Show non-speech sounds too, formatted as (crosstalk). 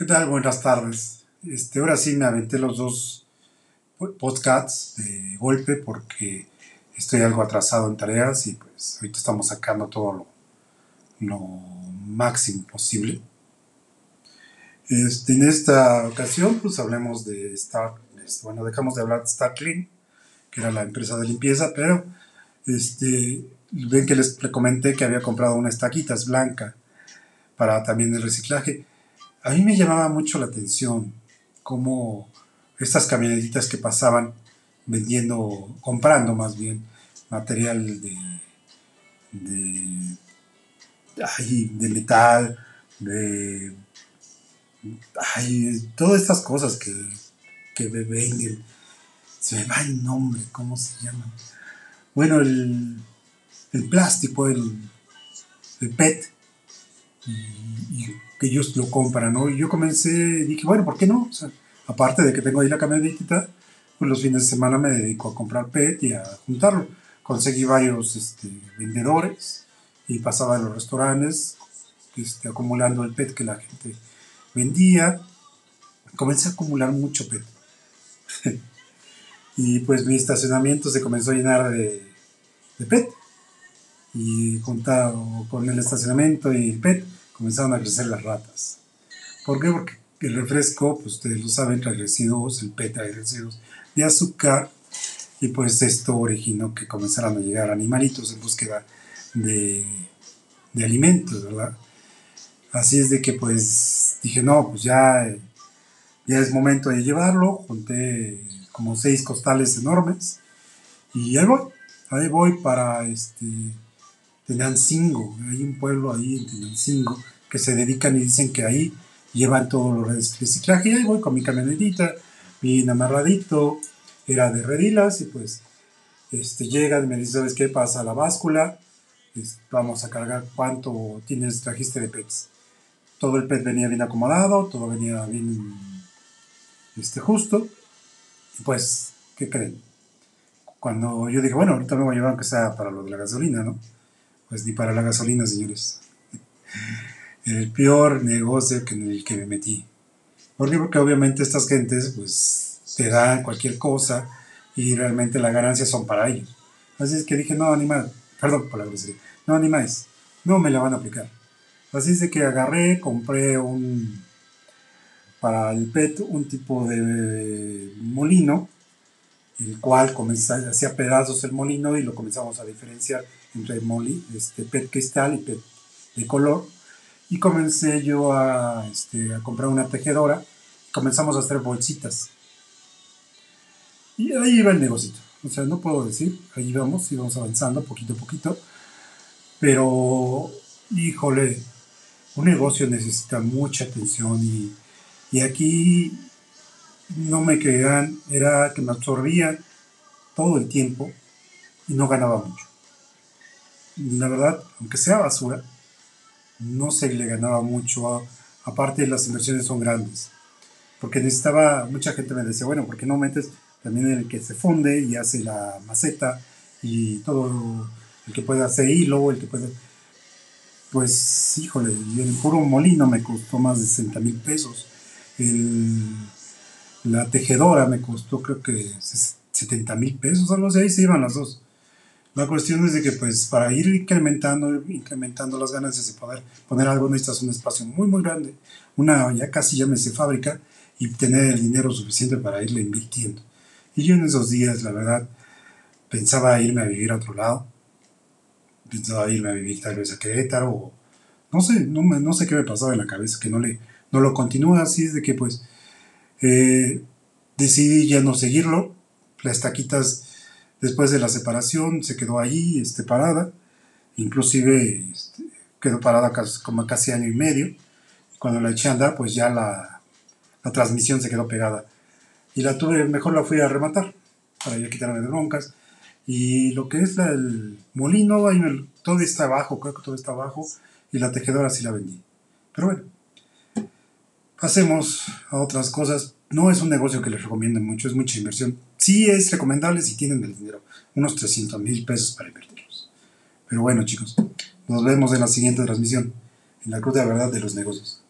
¿Qué tal? Buenas tardes. Este, ahora sí me aventé los dos podcasts de golpe porque estoy algo atrasado en tareas y pues ahorita estamos sacando todo lo, lo máximo posible. Este, en esta ocasión pues hablemos de Star, este, bueno, dejamos de hablar de Star Clean, que era la empresa de limpieza, pero este, ven que les comenté que había comprado una estaquitas blanca para también el reciclaje a mí me llamaba mucho la atención cómo estas camionetitas que pasaban vendiendo, comprando más bien, material de, de, de metal, de ay, todas estas cosas que, que venden. Se me va el nombre, ¿cómo se llama? Bueno, el, el plástico, el, el PET, y, que ellos lo compran, ¿no? Y yo comencé, dije, bueno, ¿por qué no? O sea, aparte de que tengo ahí la camionetita, pues los fines de semana me dedico a comprar PET y a juntarlo. Conseguí varios este, vendedores y pasaba en los restaurantes este, acumulando el PET que la gente vendía. Comencé a acumular mucho PET. (laughs) y pues mi estacionamiento se comenzó a llenar de, de PET y juntado con el estacionamiento y el PET, comenzaron a crecer las ratas. ¿Por qué? Porque el refresco, pues ustedes lo saben, trae residuos, el PET trae residuos de azúcar, y pues esto originó que comenzaran a llegar animalitos en búsqueda de, de alimentos, ¿verdad? Así es de que pues dije, no, pues ya, ya es momento de llevarlo, junté como seis costales enormes, y ahí voy, ahí voy para este Tenancingo. Hay un pueblo ahí en Tenancingo que se dedican y dicen que ahí llevan todo lo de reciclaje. Y ahí voy con mi camionetita, bien amarradito, era de redilas y pues este, llegan y me dicen, ¿sabes qué pasa? La báscula, vamos a cargar cuánto tienes, trajiste de pets. Todo el pet venía bien acomodado, todo venía bien este, justo. Pues, ¿qué creen? Cuando yo dije, bueno, ahorita me voy a llevar aunque sea para lo de la gasolina, ¿no? Pues ni para la gasolina, señores. El peor negocio que en el que me metí. ¿Por qué? Porque obviamente estas gentes pues te dan cualquier cosa y realmente las ganancias son para ellos. Así es que dije, no, animal, perdón por la grosería, no, animales, no me la van a aplicar. Así es de que agarré, compré un, para el PET, un tipo de molino, el cual hacía pedazos el molino y lo comenzamos a diferenciar entre moli, este, PET cristal y PET de color. Y comencé yo a, este, a comprar una tejedora. Comenzamos a hacer bolsitas. Y ahí iba el negocio. O sea, no puedo decir, ahí vamos, íbamos avanzando poquito a poquito. Pero, híjole, un negocio necesita mucha atención y, y aquí no me crean, era que me absorbía todo el tiempo y no ganaba mucho la verdad, aunque sea basura, no se le ganaba mucho. aparte, las inversiones son grandes. Porque necesitaba, mucha gente me decía, bueno, ¿por qué no metes también el que se funde y hace la maceta y todo el que puede hacer hilo, el que puede... Pues, híjole, el puro molino me costó más de 60 mil pesos. La tejedora me costó creo que 70 mil pesos, algo así, ahí se iban las dos. La cuestión es de que pues para ir incrementando, incrementando las ganancias y poder poner algo necesitas un espacio muy muy grande, una ya casi llámese fábrica y tener el dinero suficiente para irle invirtiendo. Y yo en esos días, la verdad, pensaba irme a vivir a otro lado, pensaba irme a vivir tal vez a Querétaro o no sé, no, no sé qué me pasaba en la cabeza, que no, le, no lo continúa así, es de que pues eh, decidí ya no seguirlo, las taquitas Después de la separación se quedó ahí este, parada, inclusive este, quedó parada casi, como casi año y medio. Cuando la eché a andar, pues ya la, la transmisión se quedó pegada. Y la tuve, mejor la fui a rematar, para ya quitarme de broncas. Y lo que es el molino, ahí todo está abajo, creo que todo está abajo, y la tejedora sí la vendí. Pero bueno, pasemos a otras cosas. No es un negocio que les recomiendo mucho, es mucha inversión sí es recomendable si tienen el dinero, unos 300 mil pesos para invertirlos. Pero bueno chicos, nos vemos en la siguiente transmisión, en la cruz de la verdad de los negocios.